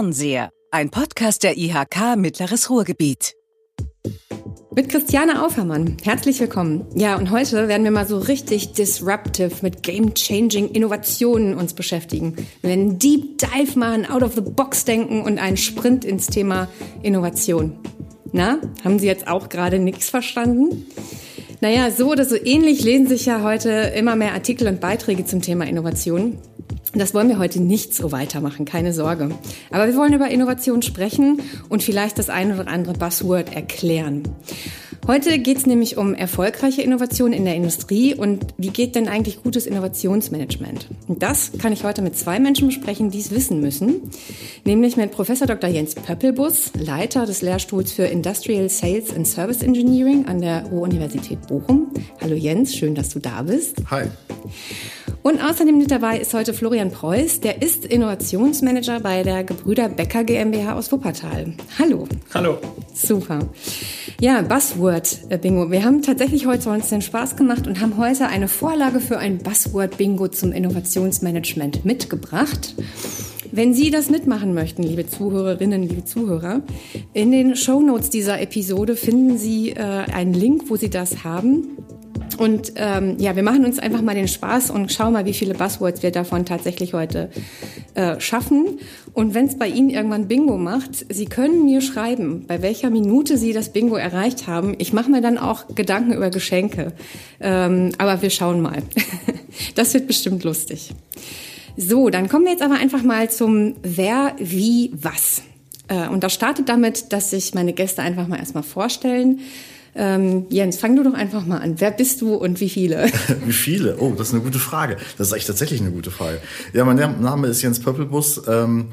Fernseher, ein Podcast der IHK Mittleres Ruhrgebiet. Mit Christiane Aufermann. Herzlich willkommen. Ja, und heute werden wir mal so richtig disruptive mit game-changing Innovationen uns beschäftigen. Wir werden Deep Dive machen, out of the box denken und einen Sprint ins Thema Innovation. Na, haben Sie jetzt auch gerade nichts verstanden? Naja, so oder so ähnlich lesen sich ja heute immer mehr Artikel und Beiträge zum Thema Innovation. Das wollen wir heute nicht so weitermachen, keine Sorge. Aber wir wollen über Innovation sprechen und vielleicht das eine oder andere Buzzword erklären. Heute geht es nämlich um erfolgreiche Innovation in der Industrie und wie geht denn eigentlich gutes Innovationsmanagement? Und das kann ich heute mit zwei Menschen besprechen, die es wissen müssen, nämlich mit Professor Dr. Jens Pöppelbus, Leiter des Lehrstuhls für Industrial Sales and Service Engineering an der Ruhr-Universität Bochum. Hallo Jens, schön, dass du da bist. Hi. Und außerdem mit dabei ist heute Florian Preuß, der ist Innovationsmanager bei der Gebrüder Becker GmbH aus Wuppertal. Hallo. Hallo. Super. Ja, Buzzword äh. Wir haben tatsächlich heute uns den Spaß gemacht und haben heute eine Vorlage für ein Buzzword Bingo zum Innovationsmanagement mitgebracht. Wenn Sie das mitmachen möchten, liebe Zuhörerinnen, liebe Zuhörer, in den Show Notes dieser Episode finden Sie äh, einen Link, wo Sie das haben. Und ähm, ja, wir machen uns einfach mal den Spaß und schauen mal, wie viele Buzzwords wir davon tatsächlich heute äh, schaffen. Und wenn es bei Ihnen irgendwann Bingo macht, Sie können mir schreiben, bei welcher Minute Sie das Bingo erreicht haben. Ich mache mir dann auch Gedanken über Geschenke. Ähm, aber wir schauen mal. das wird bestimmt lustig. So, dann kommen wir jetzt aber einfach mal zum Wer, wie, was. Äh, und das startet damit, dass sich meine Gäste einfach mal erstmal vorstellen. Ähm, Jens, fang du doch einfach mal an. Wer bist du und wie viele? wie viele? Oh, das ist eine gute Frage. Das ist eigentlich tatsächlich eine gute Frage. Ja, mein Name ist Jens Pöppelbus. Ähm,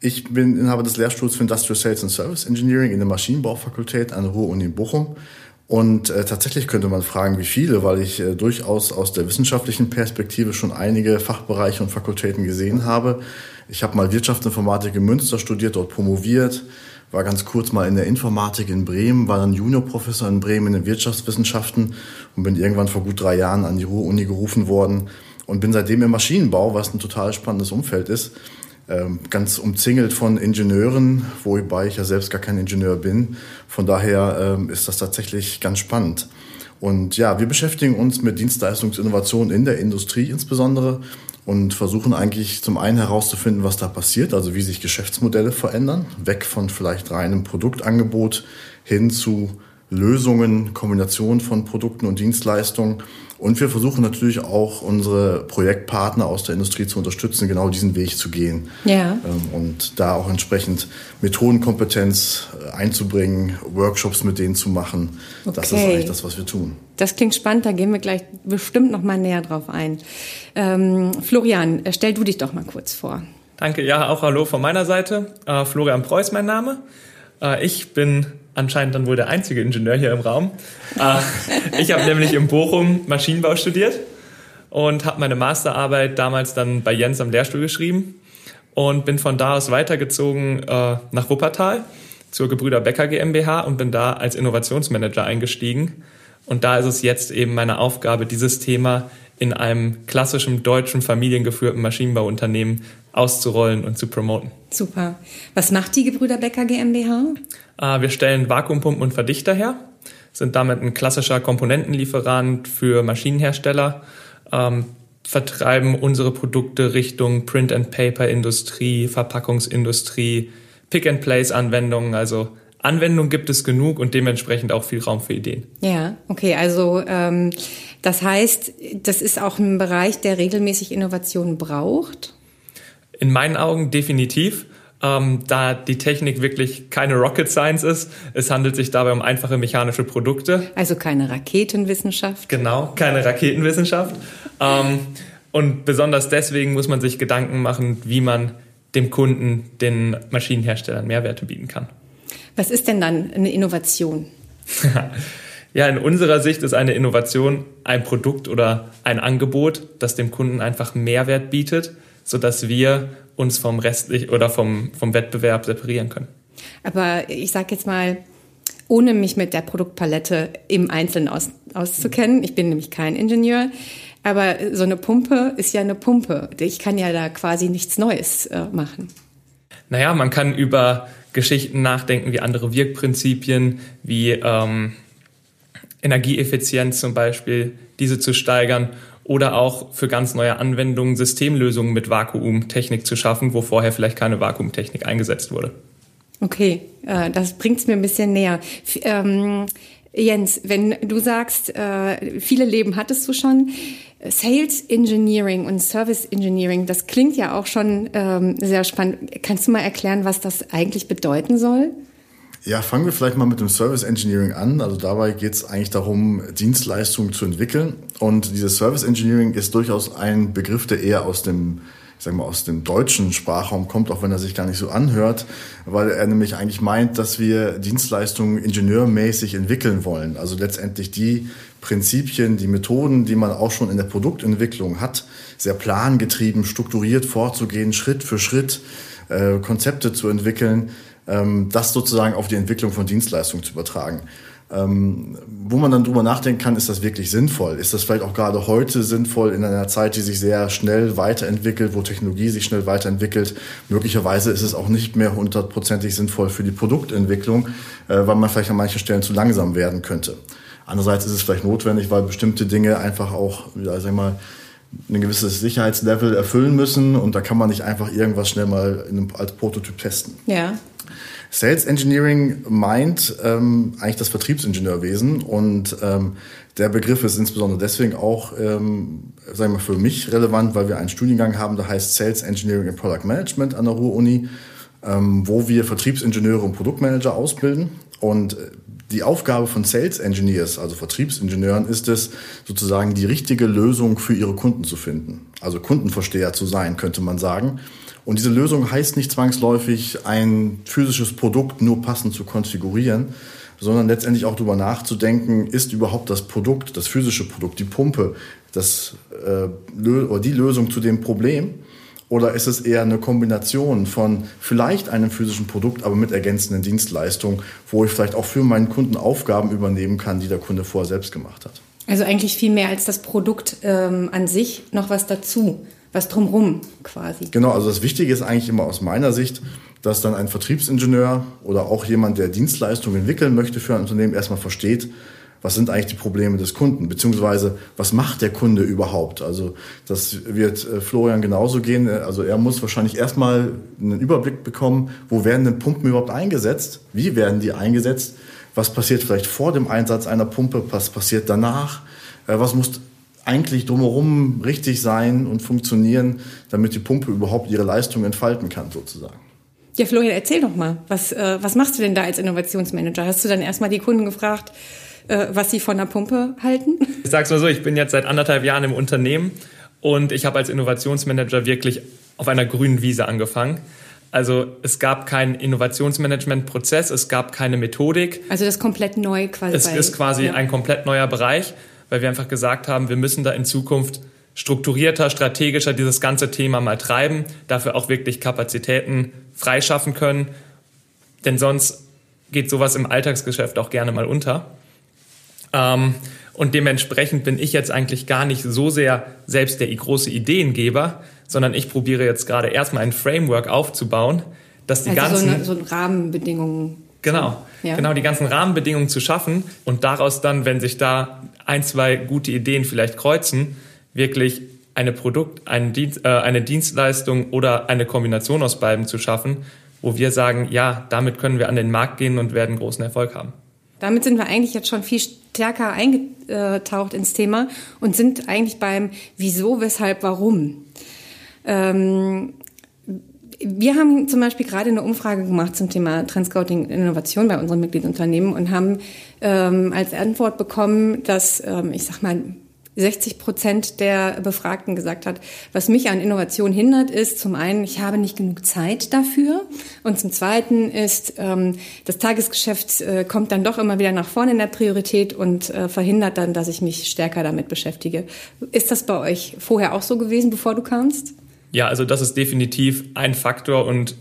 ich bin Inhaber des Lehrstuhls für Industrial Sales and Service Engineering in der Maschinenbaufakultät an der Ruhr-Uni Bochum. Und äh, tatsächlich könnte man fragen, wie viele, weil ich äh, durchaus aus der wissenschaftlichen Perspektive schon einige Fachbereiche und Fakultäten gesehen habe. Ich habe mal Wirtschaftsinformatik in Münster studiert, dort promoviert, war ganz kurz mal in der Informatik in Bremen, war dann Juniorprofessor in Bremen in den Wirtschaftswissenschaften und bin irgendwann vor gut drei Jahren an die Ruhr-Uni gerufen worden und bin seitdem im Maschinenbau, was ein total spannendes Umfeld ist, ähm, ganz umzingelt von Ingenieuren, wobei ich ja selbst gar kein Ingenieur bin. Von daher ähm, ist das tatsächlich ganz spannend. Und ja, wir beschäftigen uns mit Dienstleistungsinnovation in der Industrie insbesondere und versuchen eigentlich zum einen herauszufinden, was da passiert, also wie sich Geschäftsmodelle verändern, weg von vielleicht reinem Produktangebot hin zu Lösungen, Kombination von Produkten und Dienstleistungen. Und wir versuchen natürlich auch unsere Projektpartner aus der Industrie zu unterstützen, genau diesen Weg zu gehen. Ja. Ähm, und da auch entsprechend Methodenkompetenz äh, einzubringen, Workshops mit denen zu machen. Okay. Das ist eigentlich das, was wir tun. Das klingt spannend, da gehen wir gleich bestimmt noch mal näher drauf ein. Ähm, Florian, äh, stell du dich doch mal kurz vor. Danke, ja, auch hallo von meiner Seite. Äh, Florian Preuß mein Name. Äh, ich bin anscheinend dann wohl der einzige Ingenieur hier im Raum. Äh, ich habe nämlich in Bochum Maschinenbau studiert und habe meine Masterarbeit damals dann bei Jens am Lehrstuhl geschrieben und bin von da aus weitergezogen äh, nach Wuppertal zur Gebrüder Becker GmbH und bin da als Innovationsmanager eingestiegen. Und da ist es jetzt eben meine Aufgabe, dieses Thema in einem klassischen deutschen familiengeführten Maschinenbauunternehmen auszurollen und zu promoten. Super. Was macht die Gebrüder Becker GmbH? Äh, wir stellen Vakuumpumpen und Verdichter her, sind damit ein klassischer Komponentenlieferant für Maschinenhersteller, ähm, vertreiben unsere Produkte Richtung Print-and-Paper-Industrie, Verpackungsindustrie, Pick-and-Place-Anwendungen, also Anwendungen gibt es genug und dementsprechend auch viel Raum für Ideen. Ja, okay, also ähm, das heißt, das ist auch ein Bereich, der regelmäßig Innovationen braucht? In meinen Augen definitiv. Ähm, da die Technik wirklich keine Rocket Science ist. Es handelt sich dabei um einfache mechanische Produkte. Also keine Raketenwissenschaft. Genau, keine Raketenwissenschaft. ähm, und besonders deswegen muss man sich Gedanken machen, wie man dem Kunden, den Maschinenherstellern Mehrwerte bieten kann. Was ist denn dann eine Innovation? ja, in unserer Sicht ist eine Innovation ein Produkt oder ein Angebot, das dem Kunden einfach Mehrwert bietet, sodass wir uns vom restlich oder vom, vom Wettbewerb separieren können. Aber ich sage jetzt mal, ohne mich mit der Produktpalette im Einzelnen aus, auszukennen, ich bin nämlich kein Ingenieur, aber so eine Pumpe ist ja eine Pumpe. Ich kann ja da quasi nichts Neues äh, machen. Naja, man kann über Geschichten nachdenken wie andere Wirkprinzipien, wie ähm, Energieeffizienz zum Beispiel, diese zu steigern oder auch für ganz neue Anwendungen Systemlösungen mit Vakuumtechnik zu schaffen, wo vorher vielleicht keine Vakuumtechnik eingesetzt wurde. Okay, äh, das bringt es mir ein bisschen näher. Ähm, Jens, wenn du sagst, äh, viele Leben hattest du schon, Sales Engineering und Service Engineering, das klingt ja auch schon ähm, sehr spannend. Kannst du mal erklären, was das eigentlich bedeuten soll? Ja, fangen wir vielleicht mal mit dem Service Engineering an. Also dabei geht es eigentlich darum, Dienstleistungen zu entwickeln. Und dieses Service Engineering ist durchaus ein Begriff, der eher aus dem ich sag mal, aus dem deutschen Sprachraum kommt, auch wenn er sich gar nicht so anhört, weil er nämlich eigentlich meint, dass wir Dienstleistungen ingenieurmäßig entwickeln wollen. Also letztendlich die Prinzipien, die Methoden, die man auch schon in der Produktentwicklung hat, sehr plangetrieben, strukturiert vorzugehen, Schritt für Schritt äh, Konzepte zu entwickeln, das sozusagen auf die Entwicklung von Dienstleistungen zu übertragen. Ähm, wo man dann drüber nachdenken kann, ist das wirklich sinnvoll? Ist das vielleicht auch gerade heute sinnvoll in einer Zeit, die sich sehr schnell weiterentwickelt, wo Technologie sich schnell weiterentwickelt? Möglicherweise ist es auch nicht mehr hundertprozentig sinnvoll für die Produktentwicklung, äh, weil man vielleicht an manchen Stellen zu langsam werden könnte. Andererseits ist es vielleicht notwendig, weil bestimmte Dinge einfach auch, ja, sag mal, ein gewisses Sicherheitslevel erfüllen müssen und da kann man nicht einfach irgendwas schnell mal einem, als Prototyp testen. Ja. Sales Engineering meint ähm, eigentlich das Vertriebsingenieurwesen und ähm, der Begriff ist insbesondere deswegen auch, ähm, sagen wir für mich relevant, weil wir einen Studiengang haben, der heißt Sales Engineering and Product Management an der Ruhr-Uni, ähm, wo wir Vertriebsingenieure und Produktmanager ausbilden und äh, die Aufgabe von Sales Engineers, also Vertriebsingenieuren, ist es, sozusagen die richtige Lösung für ihre Kunden zu finden. Also Kundenversteher zu sein, könnte man sagen. Und diese Lösung heißt nicht zwangsläufig, ein physisches Produkt nur passend zu konfigurieren, sondern letztendlich auch darüber nachzudenken, ist überhaupt das Produkt, das physische Produkt, die Pumpe, das, äh, oder die Lösung zu dem Problem? Oder ist es eher eine Kombination von vielleicht einem physischen Produkt, aber mit ergänzenden Dienstleistungen, wo ich vielleicht auch für meinen Kunden Aufgaben übernehmen kann, die der Kunde vorher selbst gemacht hat? Also eigentlich viel mehr als das Produkt ähm, an sich noch was dazu was drumrum quasi. Genau, also das Wichtige ist eigentlich immer aus meiner Sicht, dass dann ein Vertriebsingenieur oder auch jemand, der Dienstleistungen entwickeln möchte für ein Unternehmen, erstmal versteht, was sind eigentlich die Probleme des Kunden, beziehungsweise was macht der Kunde überhaupt? Also das wird äh, Florian genauso gehen. Also er muss wahrscheinlich erstmal einen Überblick bekommen, wo werden denn Pumpen überhaupt eingesetzt? Wie werden die eingesetzt? Was passiert vielleicht vor dem Einsatz einer Pumpe? Was passiert danach? Äh, was muss eigentlich drumherum richtig sein und funktionieren, damit die Pumpe überhaupt ihre Leistung entfalten kann, sozusagen. Ja, Florian, erzähl doch mal, was, äh, was machst du denn da als Innovationsmanager? Hast du dann erstmal die Kunden gefragt, äh, was sie von der Pumpe halten? Ich sag's mal so, ich bin jetzt seit anderthalb Jahren im Unternehmen und ich habe als Innovationsmanager wirklich auf einer grünen Wiese angefangen. Also es gab keinen Innovationsmanagement-Prozess, es gab keine Methodik. Also das ist komplett neu quasi. Es ist quasi ja. ein komplett neuer Bereich weil wir einfach gesagt haben, wir müssen da in Zukunft strukturierter, strategischer dieses ganze Thema mal treiben, dafür auch wirklich Kapazitäten freischaffen können, denn sonst geht sowas im Alltagsgeschäft auch gerne mal unter. Ähm, und dementsprechend bin ich jetzt eigentlich gar nicht so sehr selbst der große Ideengeber, sondern ich probiere jetzt gerade erstmal ein Framework aufzubauen, dass die also ganzen so, eine, so Rahmenbedingungen Genau, ja. genau die ganzen Rahmenbedingungen zu schaffen und daraus dann, wenn sich da ein, zwei gute Ideen vielleicht kreuzen, wirklich eine Produkt, eine, Dienst, äh, eine Dienstleistung oder eine Kombination aus beiden zu schaffen, wo wir sagen, ja, damit können wir an den Markt gehen und werden großen Erfolg haben. Damit sind wir eigentlich jetzt schon viel stärker eingetaucht ins Thema und sind eigentlich beim Wieso, Weshalb, Warum. Ähm, wir haben zum Beispiel gerade eine Umfrage gemacht zum Thema Transcouting Innovation bei unseren Mitgliedsunternehmen und haben ähm, als Antwort bekommen, dass ähm, ich sag mal 60 Prozent der Befragten gesagt hat, was mich an Innovation hindert, ist zum einen, ich habe nicht genug Zeit dafür und zum zweiten ist, ähm, das Tagesgeschäft äh, kommt dann doch immer wieder nach vorne in der Priorität und äh, verhindert dann, dass ich mich stärker damit beschäftige. Ist das bei euch vorher auch so gewesen, bevor du kamst? Ja, also das ist definitiv ein Faktor und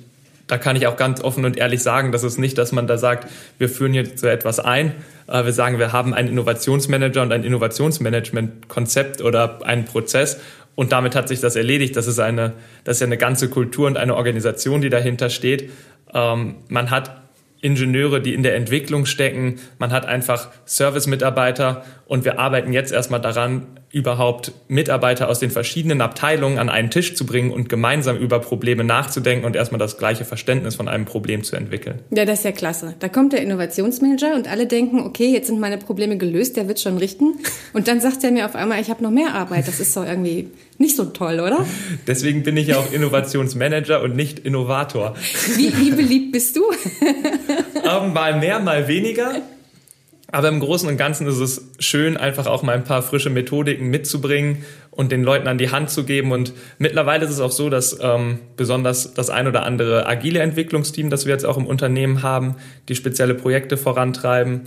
da kann ich auch ganz offen und ehrlich sagen, das ist nicht, dass man da sagt, wir führen jetzt so etwas ein. Äh, wir sagen, wir haben einen Innovationsmanager und ein Innovationsmanagement-Konzept oder einen Prozess und damit hat sich das erledigt. Das ist eine, das ist ja eine ganze Kultur und eine Organisation, die dahinter steht. Ähm, man hat Ingenieure, die in der Entwicklung stecken. Man hat einfach Service-Mitarbeiter und wir arbeiten jetzt erstmal daran, überhaupt Mitarbeiter aus den verschiedenen Abteilungen an einen Tisch zu bringen und gemeinsam über Probleme nachzudenken und erstmal das gleiche Verständnis von einem Problem zu entwickeln. Ja, das ist ja klasse. Da kommt der Innovationsmanager und alle denken, okay, jetzt sind meine Probleme gelöst, der wird schon richten. Und dann sagt er mir auf einmal, ich habe noch mehr Arbeit. Das ist doch irgendwie nicht so toll, oder? Deswegen bin ich ja auch Innovationsmanager und nicht Innovator. Wie, wie beliebt bist du? ähm, mal mehr, mal weniger. Aber im Großen und Ganzen ist es schön, einfach auch mal ein paar frische Methodiken mitzubringen und den Leuten an die Hand zu geben. Und mittlerweile ist es auch so, dass ähm, besonders das ein oder andere agile Entwicklungsteam, das wir jetzt auch im Unternehmen haben, die spezielle Projekte vorantreiben,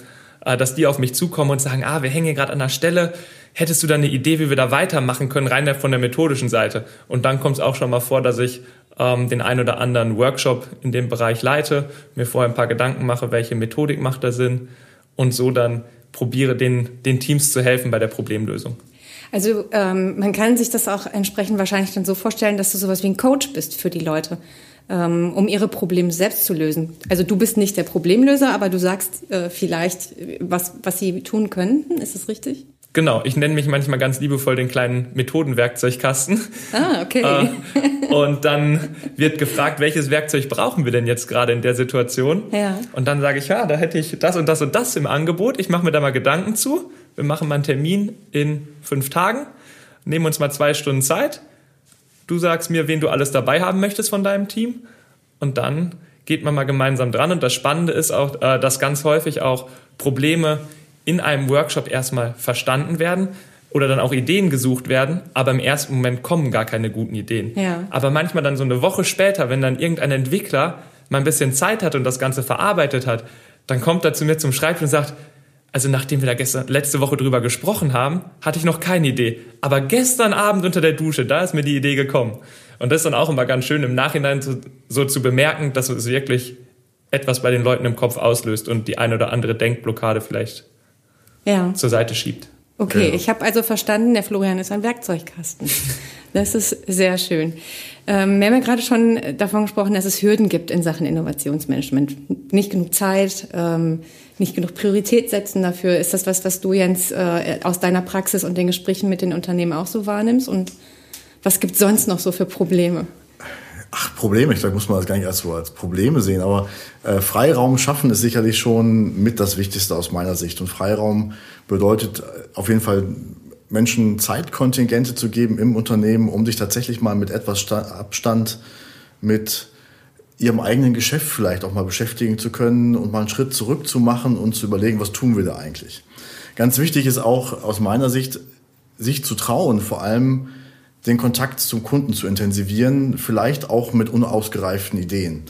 äh, dass die auf mich zukommen und sagen, ah, wir hängen hier gerade an der Stelle, hättest du da eine Idee, wie wir da weitermachen können, rein von der methodischen Seite? Und dann kommt es auch schon mal vor, dass ich ähm, den ein oder anderen Workshop in dem Bereich leite, mir vorher ein paar Gedanken mache, welche Methodik macht da Sinn und so dann probiere, den, den Teams zu helfen bei der Problemlösung. Also ähm, man kann sich das auch entsprechend wahrscheinlich dann so vorstellen, dass du sowas wie ein Coach bist für die Leute, ähm, um ihre Probleme selbst zu lösen. Also du bist nicht der Problemlöser, aber du sagst äh, vielleicht, was, was sie tun könnten. Ist das richtig? Genau, ich nenne mich manchmal ganz liebevoll den kleinen Methodenwerkzeugkasten. Ah, okay. Äh, und dann wird gefragt, welches Werkzeug brauchen wir denn jetzt gerade in der Situation? Ja. Und dann sage ich, ja, da hätte ich das und das und das im Angebot. Ich mache mir da mal Gedanken zu. Wir machen mal einen Termin in fünf Tagen, nehmen uns mal zwei Stunden Zeit. Du sagst mir, wen du alles dabei haben möchtest von deinem Team. Und dann geht man mal gemeinsam dran. Und das Spannende ist auch, äh, dass ganz häufig auch Probleme in einem Workshop erstmal verstanden werden oder dann auch Ideen gesucht werden, aber im ersten Moment kommen gar keine guten Ideen. Ja. Aber manchmal dann so eine Woche später, wenn dann irgendein Entwickler mal ein bisschen Zeit hat und das Ganze verarbeitet hat, dann kommt er zu mir zum Schreibtisch und sagt, also nachdem wir da gestern, letzte Woche drüber gesprochen haben, hatte ich noch keine Idee. Aber gestern Abend unter der Dusche, da ist mir die Idee gekommen. Und das ist dann auch immer ganz schön im Nachhinein so, so zu bemerken, dass es wirklich etwas bei den Leuten im Kopf auslöst und die eine oder andere Denkblockade vielleicht ja. zur Seite schiebt. Okay, Ja. ich habe also verstanden, der Florian ist ein Werkzeugkasten. Das ist sehr schön. Ähm, wir haben ja gerade schon davon gesprochen, dass es Hürden gibt in Sachen Innovationsmanagement. Nicht genug Zeit, ähm, nicht genug Priorität setzen dafür. Ist das was, was du, Jens, äh, aus deiner Praxis und den Gesprächen mit den Unternehmen auch so wahrnimmst? Und was gibt sonst noch so für Probleme? Ach, Probleme, ich glaube, muss man das gar nicht als so als Probleme sehen, aber äh, Freiraum schaffen ist sicherlich schon mit das Wichtigste aus meiner Sicht. Und Freiraum bedeutet äh, auf jeden Fall Menschen Zeitkontingente zu geben im Unternehmen, um sich tatsächlich mal mit etwas Sta Abstand mit ihrem eigenen Geschäft vielleicht auch mal beschäftigen zu können und mal einen Schritt zurück zu machen und zu überlegen, was tun wir da eigentlich. Ganz wichtig ist auch aus meiner Sicht, sich zu trauen, vor allem den Kontakt zum Kunden zu intensivieren, vielleicht auch mit unausgereiften Ideen.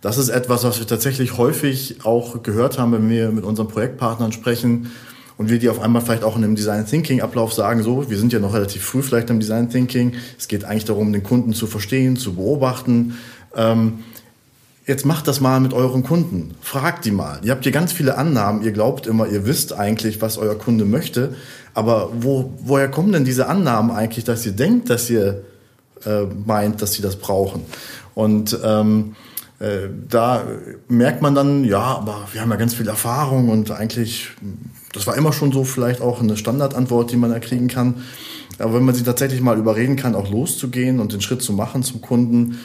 Das ist etwas, was wir tatsächlich häufig auch gehört haben, wenn wir mit unseren Projektpartnern sprechen und wir die auf einmal vielleicht auch in einem Design Thinking Ablauf sagen, so, wir sind ja noch relativ früh vielleicht im Design Thinking. Es geht eigentlich darum, den Kunden zu verstehen, zu beobachten. Ähm, Jetzt macht das mal mit euren Kunden. Fragt die mal. Ihr habt hier ganz viele Annahmen. Ihr glaubt immer, ihr wisst eigentlich, was euer Kunde möchte. Aber wo, woher kommen denn diese Annahmen eigentlich, dass ihr denkt, dass ihr äh, meint, dass sie das brauchen? Und ähm, äh, da merkt man dann, ja, aber wir haben ja ganz viel Erfahrung und eigentlich, das war immer schon so vielleicht auch eine Standardantwort, die man da kriegen kann. Aber wenn man sie tatsächlich mal überreden kann, auch loszugehen und den Schritt zu machen zum Kunden,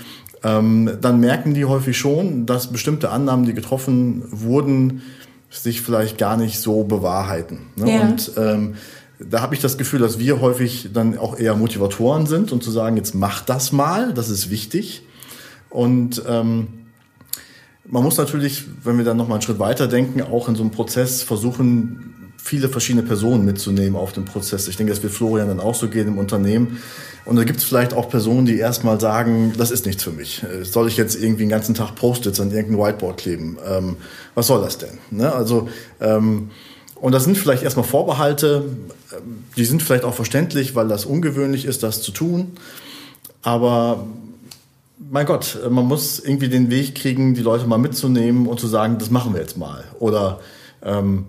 ähm, dann merken die häufig schon, dass bestimmte Annahmen, die getroffen wurden, sich vielleicht gar nicht so bewahrheiten. Ne? Ja. Und ähm, da habe ich das Gefühl, dass wir häufig dann auch eher Motivatoren sind und zu sagen, jetzt mach das mal, das ist wichtig. Und ähm, man muss natürlich, wenn wir dann noch mal einen Schritt weiter denken, auch in so einem Prozess versuchen, viele verschiedene Personen mitzunehmen auf den Prozess. Ich denke, das wird Florian dann auch so gehen im Unternehmen. Und da gibt es vielleicht auch Personen, die erstmal sagen, das ist nichts für mich. Äh, Soll ich jetzt irgendwie den ganzen Tag Post-its an irgendein Whiteboard kleben? Ähm, was soll das denn? Ne? Also ähm, und das sind vielleicht erstmal Vorbehalte, ähm, die sind vielleicht auch verständlich, weil das ungewöhnlich ist, das zu tun. Aber mein Gott, äh, man muss irgendwie den Weg kriegen, die Leute mal mitzunehmen und zu sagen, das machen wir jetzt mal. Oder ähm,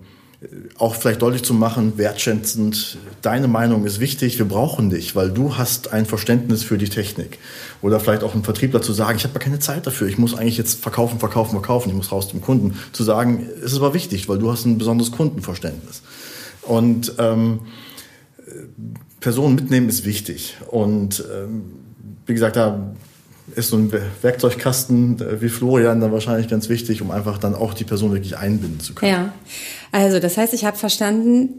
auch vielleicht deutlich zu machen, wertschätzend, deine Meinung ist wichtig, wir brauchen dich, weil du hast ein Verständnis für die Technik. Oder vielleicht auch ein Vertriebler zu sagen, ich habe keine Zeit dafür, ich muss eigentlich jetzt verkaufen, verkaufen, verkaufen, ich muss raus zum Kunden. Zu sagen, es ist aber wichtig, weil du hast ein besonderes Kundenverständnis. Und ähm, Personen mitnehmen ist wichtig. Und ähm, wie gesagt, da ist so ein Werkzeugkasten wie Florian dann wahrscheinlich ganz wichtig, um einfach dann auch die Person wirklich einbinden zu können. Ja, also das heißt, ich habe verstanden,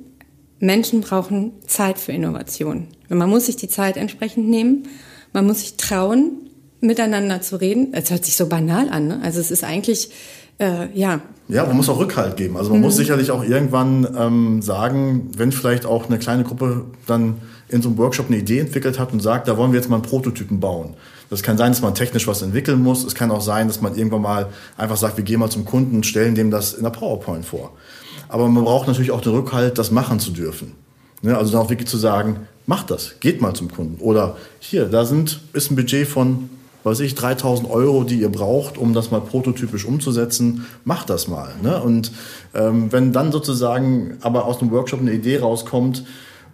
Menschen brauchen Zeit für Innovation. Man muss sich die Zeit entsprechend nehmen, man muss sich trauen, miteinander zu reden. Es hört sich so banal an, ne? Also es ist eigentlich, äh, ja. Ja, man muss auch Rückhalt geben. Also man mhm. muss sicherlich auch irgendwann ähm, sagen, wenn vielleicht auch eine kleine Gruppe dann in so einem Workshop eine Idee entwickelt hat und sagt, da wollen wir jetzt mal einen Prototypen bauen das kann sein, dass man technisch was entwickeln muss. Es kann auch sein, dass man irgendwann mal einfach sagt, wir gehen mal zum Kunden und stellen dem das in der PowerPoint vor. Aber man braucht natürlich auch den Rückhalt, das machen zu dürfen. Ne, also dann auch wirklich zu sagen, macht das, geht mal zum Kunden. Oder hier, da sind, ist ein Budget von, weiß ich, 3000 Euro, die ihr braucht, um das mal prototypisch umzusetzen. Macht das mal. Ne? Und ähm, wenn dann sozusagen aber aus dem Workshop eine Idee rauskommt,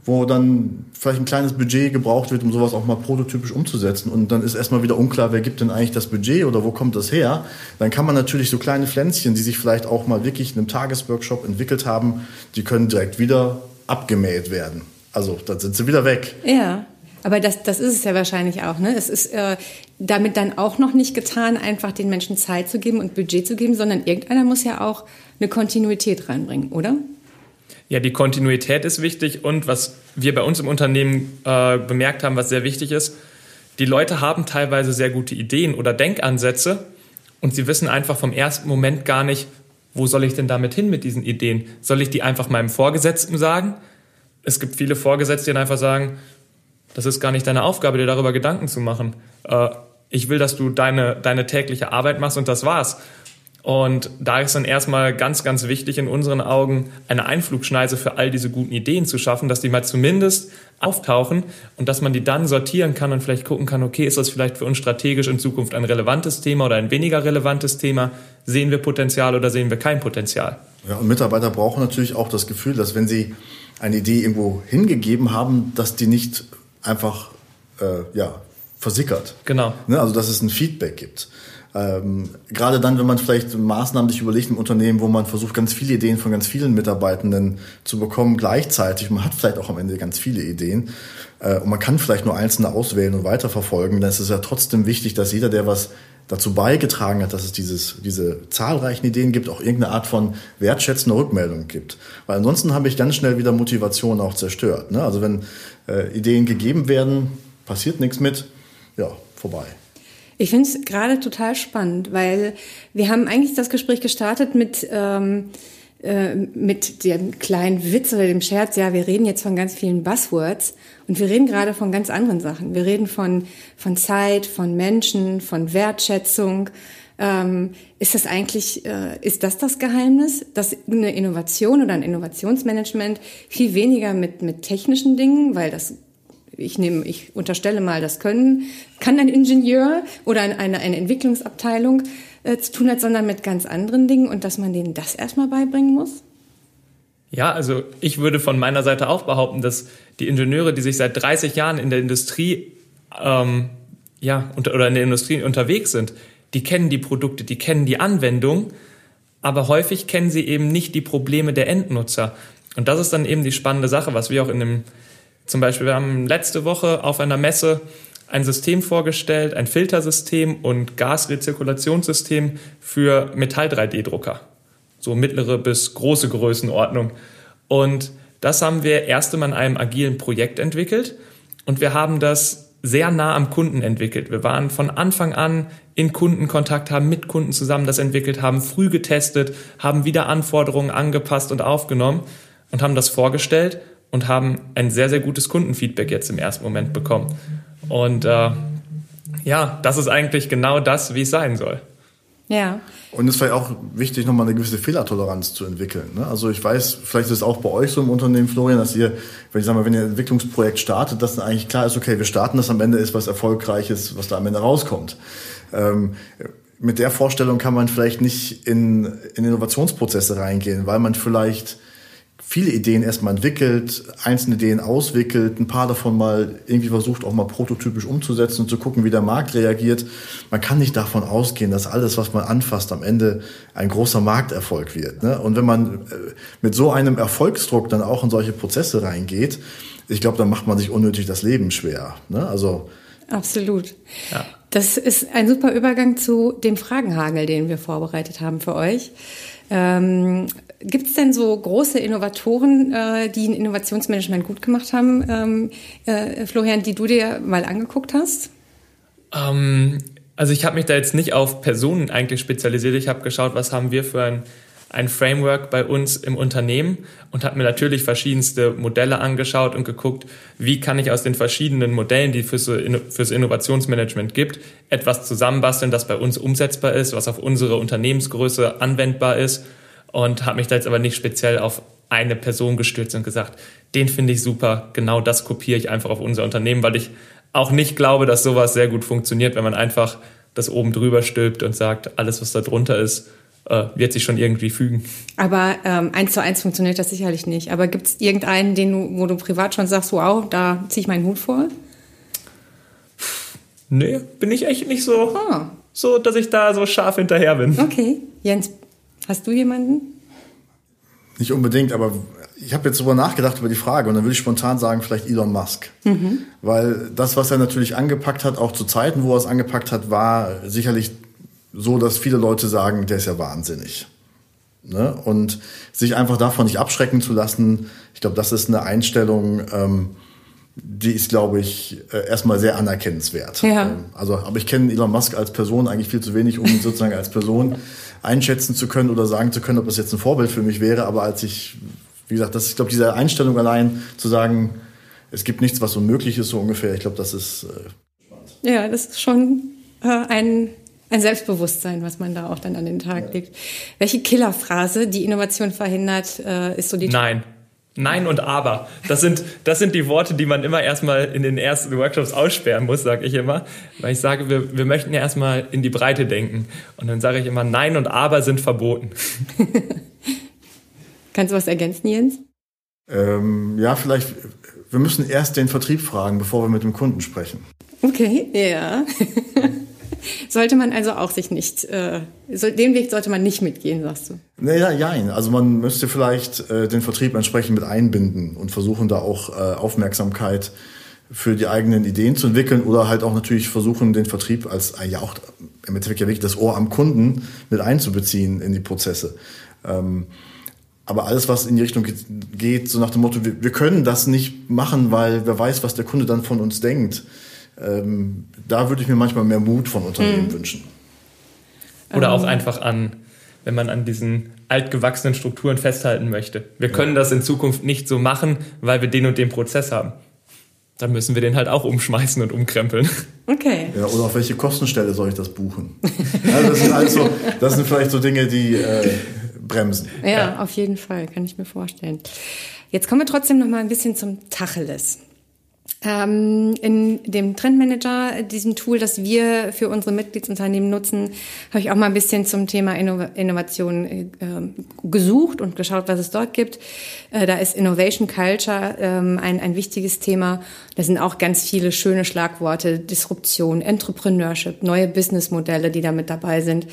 wo dann vielleicht ein kleines Budget gebraucht wird, um sowas auch mal prototypisch umzusetzen. Und dann ist erstmal wieder unklar, wer gibt denn eigentlich das Budget oder wo kommt das her. Dann kann man natürlich so kleine Pflänzchen, die sich vielleicht auch mal wirklich in einem Tagesworkshop entwickelt haben, die können direkt wieder abgemäht werden. Also dann sind sie wieder weg. Ja. Aber das, das ist es ja wahrscheinlich auch. Ne? Es ist äh, damit dann auch noch nicht getan, einfach den Menschen Zeit zu geben und Budget zu geben, sondern irgendeiner muss ja auch eine Kontinuität reinbringen, oder? Ja, die Kontinuität ist wichtig und was wir bei uns im Unternehmen äh, bemerkt haben, was sehr wichtig ist, die Leute haben teilweise sehr gute Ideen oder Denkansätze und sie wissen einfach vom ersten Moment gar nicht, wo soll ich denn damit hin mit diesen Ideen? Soll ich die einfach meinem Vorgesetzten sagen? Es gibt viele Vorgesetzte, die einfach sagen, das ist gar nicht deine Aufgabe, dir darüber Gedanken zu machen. Äh, ich will, dass du deine, deine tägliche Arbeit machst und das war's. Und da ist dann erstmal ganz, ganz wichtig in unseren Augen, eine Einflugschneise für all diese guten Ideen zu schaffen, dass die mal zumindest auftauchen und dass man die dann sortieren kann und vielleicht gucken kann, okay, ist das vielleicht für uns strategisch in Zukunft ein relevantes Thema oder ein weniger relevantes Thema? Sehen wir Potenzial oder sehen wir kein Potenzial? Ja, und Mitarbeiter brauchen natürlich auch das Gefühl, dass wenn sie eine Idee irgendwo hingegeben haben, dass die nicht einfach äh, ja, versickert. Genau. Ne? Also dass es ein Feedback gibt. Ähm, gerade dann, wenn man vielleicht Maßnahmen sich überlegt im Unternehmen, wo man versucht, ganz viele Ideen von ganz vielen Mitarbeitenden zu bekommen gleichzeitig. Man hat vielleicht auch am Ende ganz viele Ideen äh, und man kann vielleicht nur einzelne auswählen und weiterverfolgen. Dann ist es ja trotzdem wichtig, dass jeder, der was dazu beigetragen hat, dass es dieses, diese zahlreichen Ideen gibt, auch irgendeine Art von wertschätzender Rückmeldung gibt. Weil ansonsten habe ich ganz schnell wieder Motivation auch zerstört. Ne? Also wenn äh, Ideen gegeben werden, passiert nichts mit, ja, vorbei. Ich finde es gerade total spannend, weil wir haben eigentlich das Gespräch gestartet mit, ähm, äh, mit dem kleinen Witz oder dem Scherz, ja, wir reden jetzt von ganz vielen Buzzwords und wir reden gerade von ganz anderen Sachen. Wir reden von, von Zeit, von Menschen, von Wertschätzung. Ähm, ist das eigentlich, äh, ist das das Geheimnis, dass eine Innovation oder ein Innovationsmanagement viel weniger mit, mit technischen Dingen, weil das ich nehme, ich unterstelle mal, das können, kann ein Ingenieur oder eine, eine Entwicklungsabteilung äh, zu tun hat, sondern mit ganz anderen Dingen und dass man denen das erstmal beibringen muss? Ja, also ich würde von meiner Seite auch behaupten, dass die Ingenieure, die sich seit 30 Jahren in der Industrie ähm, ja, oder in der Industrie unterwegs sind, die kennen die Produkte, die kennen die Anwendung, aber häufig kennen sie eben nicht die Probleme der Endnutzer. Und das ist dann eben die spannende Sache, was wir auch in dem zum Beispiel, wir haben letzte Woche auf einer Messe ein System vorgestellt, ein Filtersystem und Gasrezirkulationssystem für Metall-3D-Drucker. So mittlere bis große Größenordnung. Und das haben wir erst einmal in einem agilen Projekt entwickelt und wir haben das sehr nah am Kunden entwickelt. Wir waren von Anfang an in Kundenkontakt, haben mit Kunden zusammen das entwickelt, haben früh getestet, haben wieder Anforderungen angepasst und aufgenommen und haben das vorgestellt und haben ein sehr, sehr gutes Kundenfeedback jetzt im ersten Moment bekommen. Und äh, ja, das ist eigentlich genau das, wie es sein soll. Ja. Und es ist vielleicht auch wichtig, nochmal eine gewisse Fehlertoleranz zu entwickeln. Ne? Also ich weiß, vielleicht ist es auch bei euch so im Unternehmen, Florian, dass ihr, wenn ich sage mal, wenn ihr ein Entwicklungsprojekt startet, dass dann eigentlich klar ist, okay, wir starten das am Ende ist was Erfolgreiches, was da am Ende rauskommt. Ähm, mit der Vorstellung kann man vielleicht nicht in, in Innovationsprozesse reingehen, weil man vielleicht viele Ideen erstmal entwickelt, einzelne Ideen auswickelt, ein paar davon mal irgendwie versucht auch mal prototypisch umzusetzen und zu gucken, wie der Markt reagiert. Man kann nicht davon ausgehen, dass alles, was man anfasst, am Ende ein großer Markterfolg wird. Ne? Und wenn man äh, mit so einem Erfolgsdruck dann auch in solche Prozesse reingeht, ich glaube, dann macht man sich unnötig das Leben schwer. Ne? Also Absolut. Ja. Das ist ein super Übergang zu dem Fragenhagel, den wir vorbereitet haben für euch. Ähm, Gibt es denn so große Innovatoren, äh, die ein Innovationsmanagement gut gemacht haben, ähm, äh, Florian, die du dir mal angeguckt hast? Ähm, also ich habe mich da jetzt nicht auf Personen eigentlich spezialisiert. Ich habe geschaut, was haben wir für ein, ein Framework bei uns im Unternehmen und habe mir natürlich verschiedenste Modelle angeschaut und geguckt, wie kann ich aus den verschiedenen Modellen, die fürs, fürs Innovationsmanagement gibt, etwas zusammenbasteln, das bei uns umsetzbar ist, was auf unsere Unternehmensgröße anwendbar ist und habe mich da jetzt aber nicht speziell auf eine Person gestürzt und gesagt, den finde ich super, genau das kopiere ich einfach auf unser Unternehmen, weil ich auch nicht glaube, dass sowas sehr gut funktioniert, wenn man einfach das oben drüber stülpt und sagt, alles, was da drunter ist, äh, wird sich schon irgendwie fügen. Aber ähm, eins zu eins funktioniert das sicherlich nicht. Aber gibt es irgendeinen, den du, wo du privat schon sagst, wow, da ziehe ich meinen Hut vor? Nee, bin ich echt nicht so, ah. so, dass ich da so scharf hinterher bin. Okay. Jens, Hast du jemanden? Nicht unbedingt, aber ich habe jetzt darüber nachgedacht über die Frage und dann würde ich spontan sagen, vielleicht Elon Musk. Mhm. Weil das, was er natürlich angepackt hat, auch zu Zeiten, wo er es angepackt hat, war sicherlich so, dass viele Leute sagen, der ist ja wahnsinnig. Ne? Und sich einfach davon nicht abschrecken zu lassen, ich glaube, das ist eine Einstellung, ähm, die ist, glaube ich, äh, erstmal sehr anerkennenswert. Ja. Ähm, also, aber ich kenne Elon Musk als Person eigentlich viel zu wenig, um ihn sozusagen als Person einschätzen zu können oder sagen zu können, ob das jetzt ein Vorbild für mich wäre. Aber als ich, wie gesagt, das, ich glaube, diese Einstellung allein zu sagen, es gibt nichts, was unmöglich ist, so ungefähr, ich glaube, das ist. Äh ja, das ist schon äh, ein, ein Selbstbewusstsein, was man da auch dann an den Tag ja. legt. Welche Killerphrase, die Innovation verhindert, äh, ist so die. Nein. Nein und aber. Das sind, das sind die Worte, die man immer erstmal in den ersten Workshops aussperren muss, sage ich immer. Weil ich sage, wir, wir möchten ja erstmal in die Breite denken. Und dann sage ich immer, Nein und aber sind verboten. Kannst du was ergänzen, Jens? Ähm, ja, vielleicht, wir müssen erst den Vertrieb fragen, bevor wir mit dem Kunden sprechen. Okay, ja. sollte man also auch sich nicht, äh, so, den Weg sollte man nicht mitgehen, sagst du? Naja, nein. Also man müsste vielleicht äh, den Vertrieb entsprechend mit einbinden und versuchen da auch äh, Aufmerksamkeit für die eigenen Ideen zu entwickeln oder halt auch natürlich versuchen, den Vertrieb als äh, ja auch im Endeffekt ja wirklich das Ohr am Kunden mit einzubeziehen in die Prozesse. Ähm, aber alles, was in die Richtung geht, so nach dem Motto, wir, wir können das nicht machen, weil wer weiß, was der Kunde dann von uns denkt ähm, da würde ich mir manchmal mehr Mut von Unternehmen mhm. wünschen. Oder auch ähm. einfach an, wenn man an diesen altgewachsenen Strukturen festhalten möchte. Wir können ja. das in Zukunft nicht so machen, weil wir den und den Prozess haben. Dann müssen wir den halt auch umschmeißen und umkrempeln. Okay. Ja, oder auf welche Kostenstelle soll ich das buchen? also das sind also, das sind vielleicht so Dinge, die äh, bremsen. Ja, ja, auf jeden Fall, kann ich mir vorstellen. Jetzt kommen wir trotzdem noch mal ein bisschen zum Tacheles. Ähm, in dem Trendmanager, diesem Tool, das wir für unsere Mitgliedsunternehmen nutzen, habe ich auch mal ein bisschen zum Thema Innovation äh, gesucht und geschaut, was es dort gibt. Äh, da ist Innovation Culture ähm, ein, ein wichtiges Thema. Da sind auch ganz viele schöne Schlagworte, Disruption, Entrepreneurship, neue Businessmodelle, die da mit dabei sind.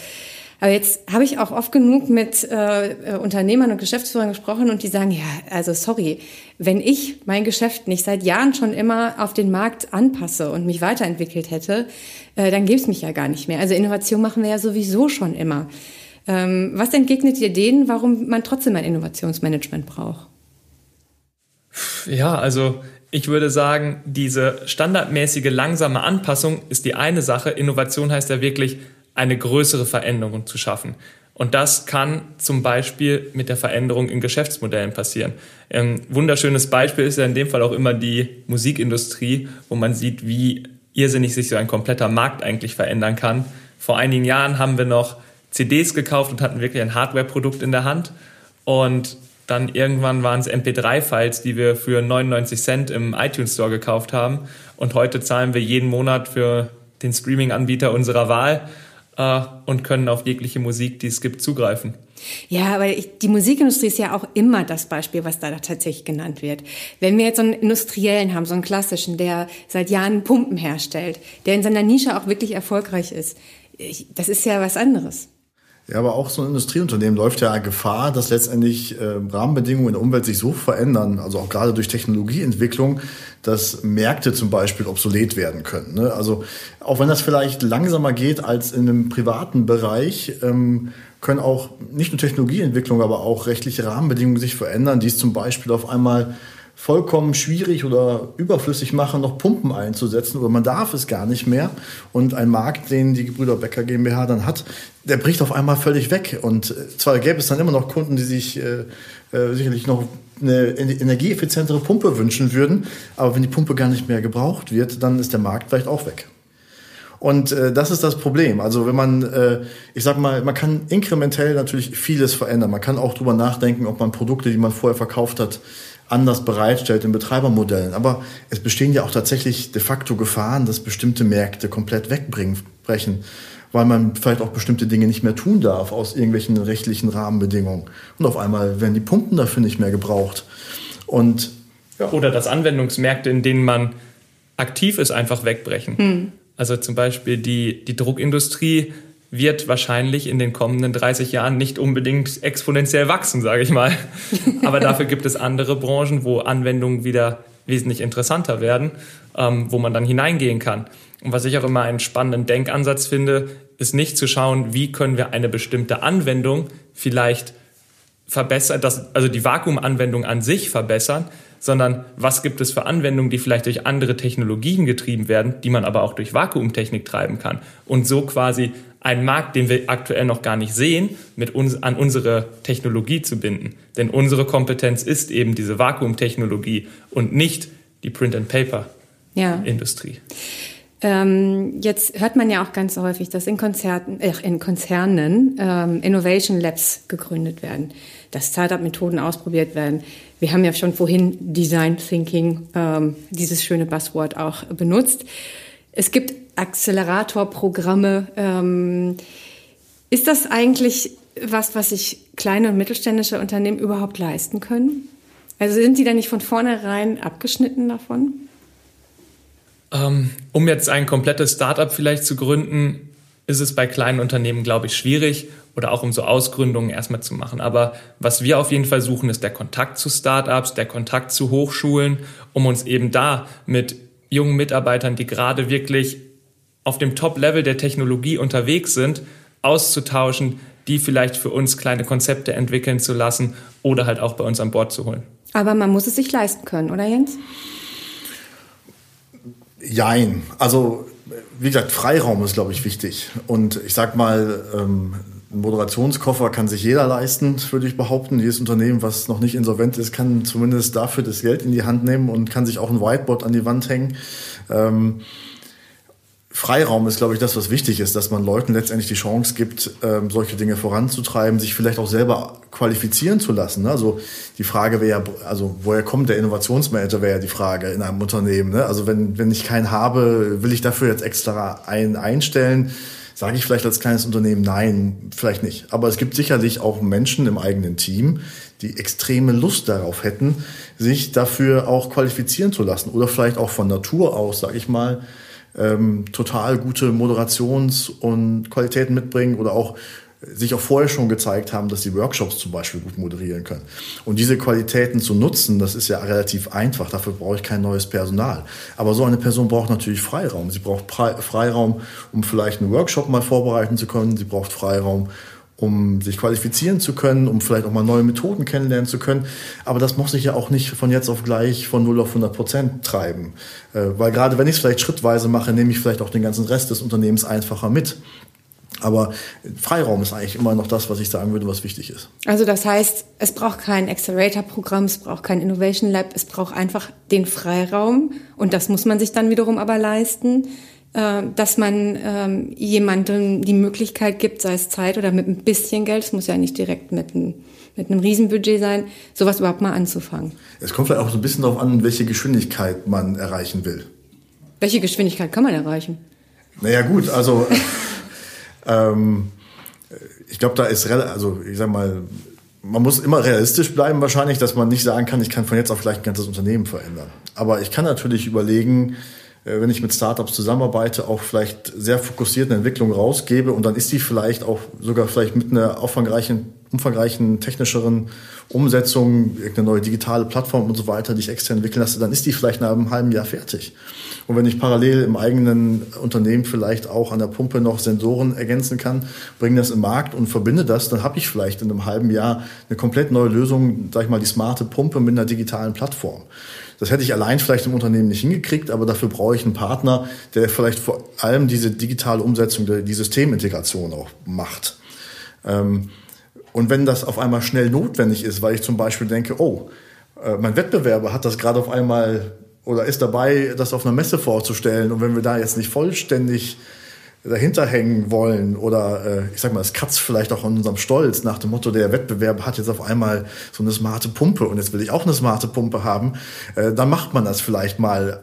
Aber jetzt habe ich auch oft genug mit äh, äh, Unternehmern und Geschäftsführern gesprochen und die sagen, ja, also sorry, wenn ich mein Geschäft nicht seit Jahren schon immer auf den Markt anpasse und mich weiterentwickelt hätte, äh, dann gäbe es mich ja gar nicht mehr. Also Innovation machen wir ja sowieso schon immer. Ähm, was entgegnet ihr denen, warum man trotzdem ein Innovationsmanagement braucht? Ja, also ich würde sagen, diese standardmäßige langsame Anpassung ist die eine Sache. Innovation heißt ja wirklich, eine größere Veränderung zu schaffen. Und das kann zum Beispiel mit der Veränderung in Geschäftsmodellen passieren. Ein wunderschönes Beispiel ist ja in dem Fall auch immer die Musikindustrie, wo man sieht, wie irrsinnig sich so ein kompletter Markt eigentlich verändern kann. Vor einigen Jahren haben wir noch CDs gekauft und hatten wirklich ein Hardware-Produkt in der Hand. Und dann irgendwann waren es MP3-Files, die wir für 99 Cent im iTunes Store gekauft haben. Und heute zahlen wir jeden Monat für den Streaming-Anbieter unserer Wahl äh, und können auf jegliche Musik, die es gibt, zugreifen. Ja, aber die Musikindustrie ist ja auch immer das Beispiel, was da tatsächlich genannt wird. Wenn wir jetzt so einen Industriellen haben, so einen klassischen, der seit Jahren Pumpen herstellt, der in seiner Nische auch wirklich erfolgreich ist, das ist ja was anderes. Ja, aber auch so ein Industrieunternehmen läuft ja Gefahr, dass letztendlich äh, Rahmenbedingungen in der Umwelt sich so verändern, also auch gerade durch Technologieentwicklung, dass Märkte zum Beispiel obsolet werden können. Ne? Also auch wenn das vielleicht langsamer geht als in einem privaten Bereich, ähm, können auch nicht nur Technologieentwicklung, aber auch rechtliche Rahmenbedingungen sich verändern, die es zum Beispiel auf einmal vollkommen schwierig oder überflüssig machen, noch Pumpen einzusetzen oder man darf es gar nicht mehr. Und ein Markt, den die Gebrüder Becker GmbH dann hat, der bricht auf einmal völlig weg. Und äh, zwar gäbe es dann immer noch Kunden, die sich äh, äh, sicherlich noch eine energieeffizientere Pumpe wünschen würden, aber wenn die Pumpe gar nicht mehr gebraucht wird, dann ist der Markt vielleicht auch weg. Und äh, das ist das Problem. Also wenn man, äh, ich sag mal, man kann inkrementell natürlich vieles verändern. Man kann auch drüber nachdenken, ob man Produkte, die man vorher verkauft hat, anders bereitstellt in Betreibermodellen. Aber es bestehen ja auch tatsächlich de facto Gefahren, dass bestimmte Märkte komplett wegbrechen, weil man vielleicht auch bestimmte Dinge nicht mehr tun darf aus irgendwelchen rechtlichen Rahmenbedingungen. Und auf einmal werden die Pumpen dafür nicht mehr gebraucht. Und ja. Oder dass Anwendungsmärkte, in denen man aktiv ist, einfach wegbrechen. Hm. Also zum Beispiel die, die Druckindustrie wird wahrscheinlich in den kommenden 30 Jahren nicht unbedingt exponentiell wachsen, sage ich mal. Aber dafür gibt es andere Branchen, wo Anwendungen wieder wesentlich interessanter werden, ähm, wo man dann hineingehen kann. Und was ich auch immer einen spannenden Denkansatz finde, ist nicht zu schauen, wie können wir eine bestimmte Anwendung vielleicht verbessern, das, also die Vakuumanwendung an sich verbessern, sondern was gibt es für Anwendungen, die vielleicht durch andere Technologien getrieben werden, die man aber auch durch Vakuumtechnik treiben kann. Und so quasi einen Markt, den wir aktuell noch gar nicht sehen, mit uns an unsere Technologie zu binden. Denn unsere Kompetenz ist eben diese Vakuumtechnologie und nicht die Print-and-Paper-Industrie. Ja. Ähm, jetzt hört man ja auch ganz häufig, dass in, Konzerten, äh, in Konzernen ähm, Innovation Labs gegründet werden, dass Startup-Methoden ausprobiert werden. Wir haben ja schon vorhin Design Thinking, ähm, dieses schöne Buzzword auch benutzt. Es gibt Acceleratorprogramme. Ähm, ist das eigentlich was, was sich kleine und mittelständische Unternehmen überhaupt leisten können? Also sind die da nicht von vornherein abgeschnitten davon? Ähm, um jetzt ein komplettes Startup vielleicht zu gründen, ist es bei kleinen Unternehmen, glaube ich, schwierig oder auch um so Ausgründungen erstmal zu machen. Aber was wir auf jeden Fall suchen, ist der Kontakt zu Startups, der Kontakt zu Hochschulen, um uns eben da mit jungen Mitarbeitern, die gerade wirklich auf dem Top-Level der Technologie unterwegs sind, auszutauschen, die vielleicht für uns kleine Konzepte entwickeln zu lassen oder halt auch bei uns an Bord zu holen. Aber man muss es sich leisten können, oder Jens? Jein. Also, wie gesagt, Freiraum ist, glaube ich, wichtig. Und ich sag mal, ähm, ein Moderationskoffer kann sich jeder leisten, würde ich behaupten. Jedes Unternehmen, was noch nicht insolvent ist, kann zumindest dafür das Geld in die Hand nehmen und kann sich auch ein Whiteboard an die Wand hängen. Ähm, Freiraum ist, glaube ich, das, was wichtig ist, dass man Leuten letztendlich die Chance gibt, ähm, solche Dinge voranzutreiben, sich vielleicht auch selber qualifizieren zu lassen. Ne? Also die Frage wäre ja, also woher kommt der Innovationsmanager, wäre ja die Frage in einem Unternehmen. Ne? Also wenn, wenn ich keinen habe, will ich dafür jetzt extra einen einstellen? Sage ich vielleicht als kleines Unternehmen, nein, vielleicht nicht. Aber es gibt sicherlich auch Menschen im eigenen Team, die extreme Lust darauf hätten, sich dafür auch qualifizieren zu lassen. Oder vielleicht auch von Natur aus, sage ich mal, ähm, total gute Moderations- und Qualitäten mitbringen oder auch sich auch vorher schon gezeigt haben, dass die Workshops zum Beispiel gut moderieren können. Und diese Qualitäten zu nutzen, das ist ja relativ einfach. Dafür brauche ich kein neues Personal. Aber so eine Person braucht natürlich Freiraum. Sie braucht Freiraum, um vielleicht einen Workshop mal vorbereiten zu können. Sie braucht Freiraum, um sich qualifizieren zu können, um vielleicht auch mal neue Methoden kennenlernen zu können. Aber das muss sich ja auch nicht von jetzt auf gleich von 0 auf 100 Prozent treiben. Äh, weil gerade wenn ich es vielleicht schrittweise mache, nehme ich vielleicht auch den ganzen Rest des Unternehmens einfacher mit. Aber Freiraum ist eigentlich immer noch das, was ich sagen würde, was wichtig ist. Also das heißt, es braucht kein Accelerator-Programm, es braucht kein Innovation Lab, es braucht einfach den Freiraum und das muss man sich dann wiederum aber leisten, äh, dass man ähm, jemandem die Möglichkeit gibt, sei es Zeit oder mit ein bisschen Geld, es muss ja nicht direkt mit einem, mit einem Riesenbudget sein, sowas überhaupt mal anzufangen. Es kommt vielleicht auch so ein bisschen darauf an, welche Geschwindigkeit man erreichen will. Welche Geschwindigkeit kann man erreichen? Naja gut, also ähm, ich glaube, da ist, also ich sag mal, man muss immer realistisch bleiben wahrscheinlich, dass man nicht sagen kann, ich kann von jetzt auf gleich ein ganzes Unternehmen verändern. Aber ich kann natürlich überlegen, äh, wenn ich mit Startups zusammenarbeite, auch vielleicht sehr fokussiert eine Entwicklung rausgebe und dann ist die vielleicht auch sogar vielleicht mit einer umfangreichen, umfangreichen technischeren Umsetzung, irgendeine neue digitale Plattform und so weiter, die ich extern entwickeln lasse, dann ist die vielleicht nach einem halben Jahr fertig. Und wenn ich parallel im eigenen Unternehmen vielleicht auch an der Pumpe noch Sensoren ergänzen kann, bringe das im Markt und verbinde das, dann habe ich vielleicht in einem halben Jahr eine komplett neue Lösung, sag ich mal, die smarte Pumpe mit einer digitalen Plattform. Das hätte ich allein vielleicht im Unternehmen nicht hingekriegt, aber dafür brauche ich einen Partner, der vielleicht vor allem diese digitale Umsetzung, die Systemintegration auch macht. Ähm, und wenn das auf einmal schnell notwendig ist, weil ich zum Beispiel denke, oh, äh, mein Wettbewerber hat das gerade auf einmal oder ist dabei, das auf einer Messe vorzustellen. Und wenn wir da jetzt nicht vollständig dahinter hängen wollen oder äh, ich sag mal, es kratzt vielleicht auch an unserem Stolz nach dem Motto, der Wettbewerb hat jetzt auf einmal so eine smarte Pumpe und jetzt will ich auch eine smarte Pumpe haben, äh, dann macht man das vielleicht mal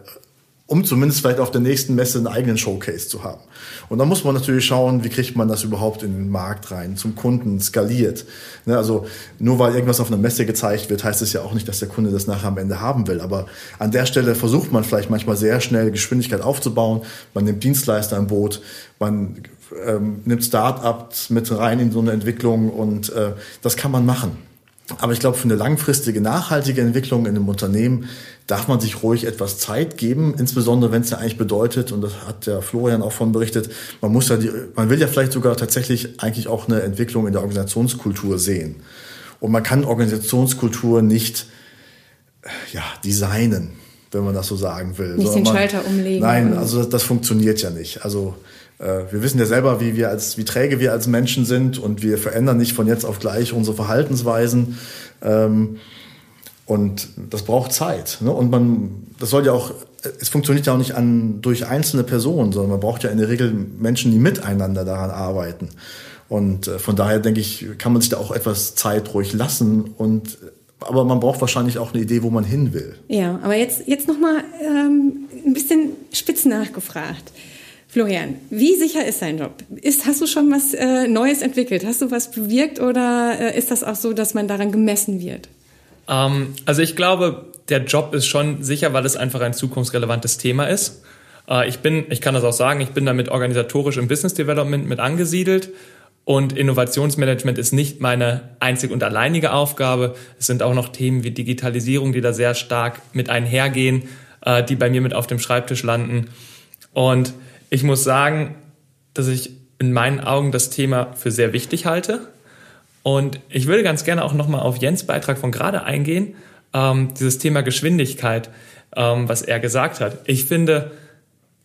um zumindest vielleicht auf der nächsten Messe einen eigenen Showcase zu haben. Und dann muss man natürlich schauen, wie kriegt man das überhaupt in den Markt rein, zum Kunden skaliert. Ne, also nur weil irgendwas auf einer Messe gezeigt wird, heißt es ja auch nicht, dass der Kunde das nachher am Ende haben will. Aber an der Stelle versucht man vielleicht manchmal sehr schnell Geschwindigkeit aufzubauen. Man nimmt Dienstleister im Boot, man ähm, nimmt Start-ups mit rein in so eine Entwicklung und äh, das kann man machen. Aber ich glaube, für eine langfristige, nachhaltige Entwicklung in einem Unternehmen darf man sich ruhig etwas Zeit geben, insbesondere wenn es ja eigentlich bedeutet, und das hat der Florian auch von berichtet, man muss ja die, man will ja vielleicht sogar tatsächlich eigentlich auch eine Entwicklung in der Organisationskultur sehen. Und man kann Organisationskultur nicht, ja, designen, wenn man das so sagen will. Nicht den Schalter umlegen. Nein, also das, das funktioniert ja nicht. Also wir wissen ja selber, wie wir als, wie träge wir als Menschen sind und wir verändern nicht von jetzt auf gleich unsere Verhaltensweisen. Ähm, und das braucht Zeit. Ne? Und man, das soll ja auch, es funktioniert ja auch nicht an, durch einzelne Personen, sondern man braucht ja in der Regel Menschen, die miteinander daran arbeiten. Und äh, von daher denke ich, kann man sich da auch etwas Zeit ruhig lassen und aber man braucht wahrscheinlich auch eine Idee, wo man hin will. Ja, aber jetzt, jetzt nochmal ähm, ein bisschen spitz nachgefragt. Florian, wie sicher ist dein Job? Ist, hast du schon was äh, Neues entwickelt? Hast du was bewirkt oder äh, ist das auch so, dass man daran gemessen wird? Ähm, also ich glaube, der Job ist schon sicher, weil es einfach ein zukunftsrelevantes Thema ist. Äh, ich bin, ich kann das auch sagen, ich bin damit organisatorisch im Business Development mit angesiedelt. Und Innovationsmanagement ist nicht meine einzig und alleinige Aufgabe. Es sind auch noch Themen wie Digitalisierung, die da sehr stark mit einhergehen, äh, die bei mir mit auf dem Schreibtisch landen. Und ich muss sagen, dass ich in meinen Augen das Thema für sehr wichtig halte. Und ich würde ganz gerne auch nochmal auf Jens Beitrag von gerade eingehen, ähm, dieses Thema Geschwindigkeit, ähm, was er gesagt hat. Ich finde,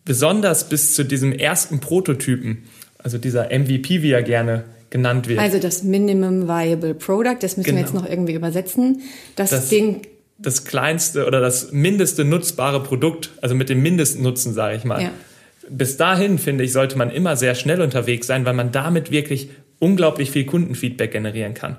besonders bis zu diesem ersten Prototypen, also dieser MVP, wie er gerne genannt wird. Also das Minimum Viable Product, das müssen genau. wir jetzt noch irgendwie übersetzen. Das, das Ding das kleinste oder das mindeste nutzbare Produkt, also mit dem Mindestnutzen, sage ich mal. Ja bis dahin, finde ich, sollte man immer sehr schnell unterwegs sein, weil man damit wirklich unglaublich viel Kundenfeedback generieren kann.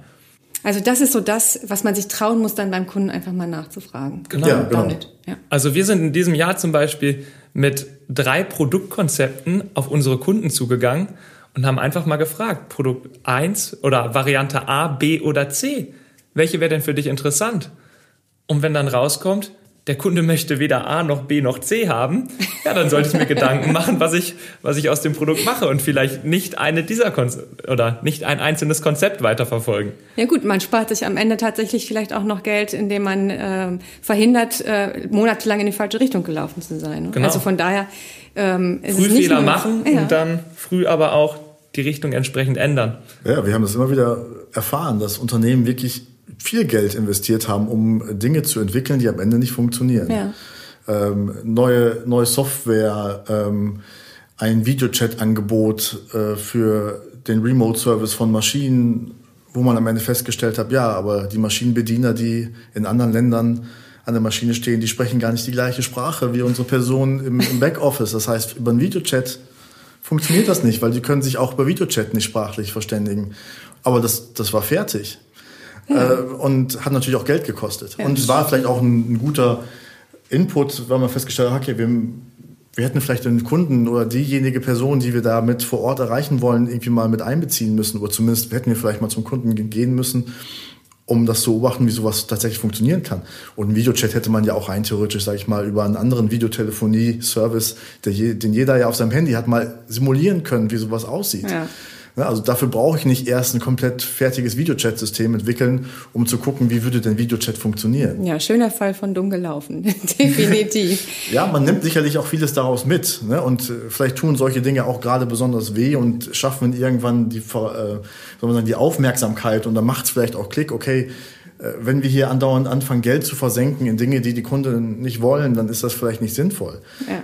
Also das ist so das, was man sich trauen muss, dann beim Kunden einfach mal nachzufragen. Genau. Ja, genau. Ja. Also wir sind in diesem Jahr zum Beispiel mit drei Produktkonzepten auf unsere Kunden zugegangen und haben einfach mal gefragt, Produkt 1 oder Variante A, B oder C, welche wäre denn für dich interessant? Und wenn dann rauskommt, der Kunde möchte weder A noch B noch C haben, ja, dann sollte ich mir Gedanken machen, was ich, was ich aus dem Produkt mache und vielleicht nicht eine dieser Konzept oder nicht ein einzelnes Konzept weiterverfolgen. Ja gut, man spart sich am Ende tatsächlich vielleicht auch noch Geld, indem man äh, verhindert, äh, monatelang in die falsche Richtung gelaufen zu sein. Ne? Genau. Also von daher ähm, ist früh es nicht Fehler nur, machen ja. und dann früh aber auch die Richtung entsprechend ändern. Ja, wir haben das immer wieder erfahren, dass Unternehmen wirklich viel Geld investiert haben, um Dinge zu entwickeln, die am Ende nicht funktionieren. Ja. Ähm, neue, neue Software, ähm, ein Videochat-Angebot äh, für den Remote-Service von Maschinen, wo man am Ende festgestellt hat, ja, aber die Maschinenbediener, die in anderen Ländern an der Maschine stehen, die sprechen gar nicht die gleiche Sprache wie unsere Personen im, im Backoffice. Das heißt, über einen Videochat funktioniert das nicht, weil die können sich auch über Videochat nicht sprachlich verständigen. Aber das, das war fertig. Ja. Äh, und hat natürlich auch Geld gekostet. Ja. Und es war vielleicht auch ein, ein, guter Input, weil man festgestellt hat, okay, wir, wir hätten vielleicht den Kunden oder diejenige Person, die wir da mit vor Ort erreichen wollen, irgendwie mal mit einbeziehen müssen. Oder zumindest hätten wir vielleicht mal zum Kunden gehen müssen, um das zu beobachten, wie sowas tatsächlich funktionieren kann. Und einen Videochat hätte man ja auch rein theoretisch, sage ich mal, über einen anderen Videotelefonie-Service, den jeder ja auf seinem Handy hat, mal simulieren können, wie sowas aussieht. Ja. Ne, also dafür brauche ich nicht erst ein komplett fertiges Videochat-System entwickeln, um zu gucken, wie würde denn Videochat funktionieren. Ja, schöner Fall von dumm gelaufen, definitiv. ja, man nimmt sicherlich auch vieles daraus mit. Ne? Und äh, vielleicht tun solche Dinge auch gerade besonders weh und schaffen irgendwann die, äh, soll man sagen, die Aufmerksamkeit und dann macht es vielleicht auch Klick, okay, äh, wenn wir hier andauernd anfangen, Geld zu versenken in Dinge, die die Kunden nicht wollen, dann ist das vielleicht nicht sinnvoll.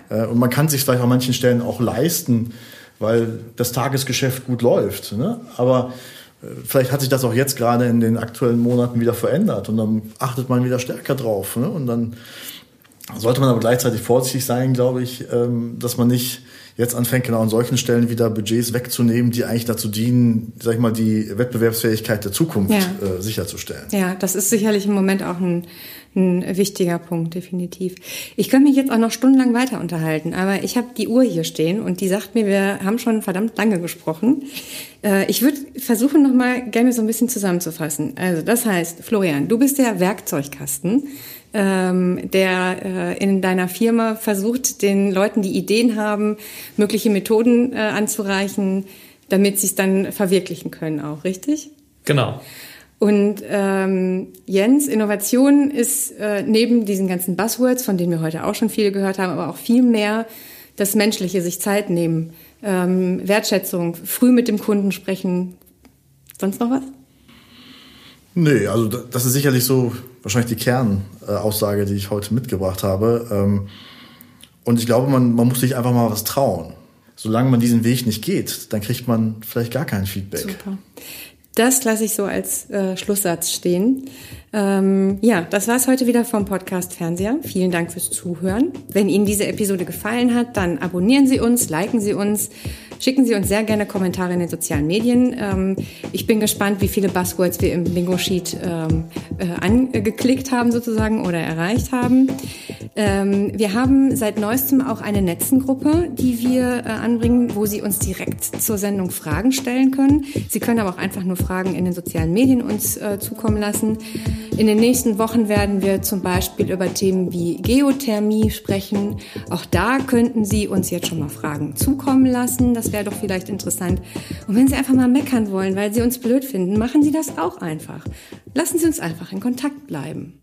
Ja. Äh, und man kann sich vielleicht an manchen Stellen auch leisten, weil das Tagesgeschäft gut läuft. Ne? Aber äh, vielleicht hat sich das auch jetzt gerade in den aktuellen Monaten wieder verändert und dann achtet man wieder stärker drauf. Ne? Und dann sollte man aber gleichzeitig vorsichtig sein, glaube ich, ähm, dass man nicht jetzt anfängt, genau an solchen Stellen wieder Budgets wegzunehmen, die eigentlich dazu dienen, sag ich mal, die Wettbewerbsfähigkeit der Zukunft ja. äh, sicherzustellen. Ja, das ist sicherlich im Moment auch ein ein wichtiger Punkt, definitiv. Ich könnte mich jetzt auch noch stundenlang weiter unterhalten, aber ich habe die Uhr hier stehen und die sagt mir, wir haben schon verdammt lange gesprochen. Äh, ich würde versuchen, noch mal gerne so ein bisschen zusammenzufassen. Also das heißt, Florian, du bist der Werkzeugkasten, ähm, der äh, in deiner Firma versucht, den Leuten, die Ideen haben, mögliche Methoden äh, anzureichen, damit sie es dann verwirklichen können auch, richtig? Genau. Und ähm, Jens, Innovation ist äh, neben diesen ganzen Buzzwords, von denen wir heute auch schon viele gehört haben, aber auch viel mehr das Menschliche, sich Zeit nehmen, ähm, Wertschätzung, früh mit dem Kunden sprechen. Sonst noch was? Nee, also das ist sicherlich so wahrscheinlich die Kernaussage, die ich heute mitgebracht habe. Ähm, und ich glaube, man, man muss sich einfach mal was trauen. Solange man diesen Weg nicht geht, dann kriegt man vielleicht gar kein Feedback. Super. Das lasse ich so als äh, Schlusssatz stehen. Ähm, ja, das war's heute wieder vom Podcast Fernseher. Vielen Dank fürs Zuhören. Wenn Ihnen diese Episode gefallen hat, dann abonnieren Sie uns, liken Sie uns, schicken Sie uns sehr gerne Kommentare in den sozialen Medien. Ähm, ich bin gespannt, wie viele Buzzwords wir im Bingo Sheet ähm, äh, angeklickt haben sozusagen oder erreicht haben. Ähm, wir haben seit neuestem auch eine Netzengruppe, die wir äh, anbringen, wo Sie uns direkt zur Sendung Fragen stellen können. Sie können aber auch einfach nur Fragen in den sozialen Medien uns äh, zukommen lassen. In den nächsten Wochen werden wir zum Beispiel über Themen wie Geothermie sprechen. Auch da könnten Sie uns jetzt schon mal Fragen zukommen lassen. Wäre doch vielleicht interessant. Und wenn Sie einfach mal meckern wollen, weil Sie uns blöd finden, machen Sie das auch einfach. Lassen Sie uns einfach in Kontakt bleiben.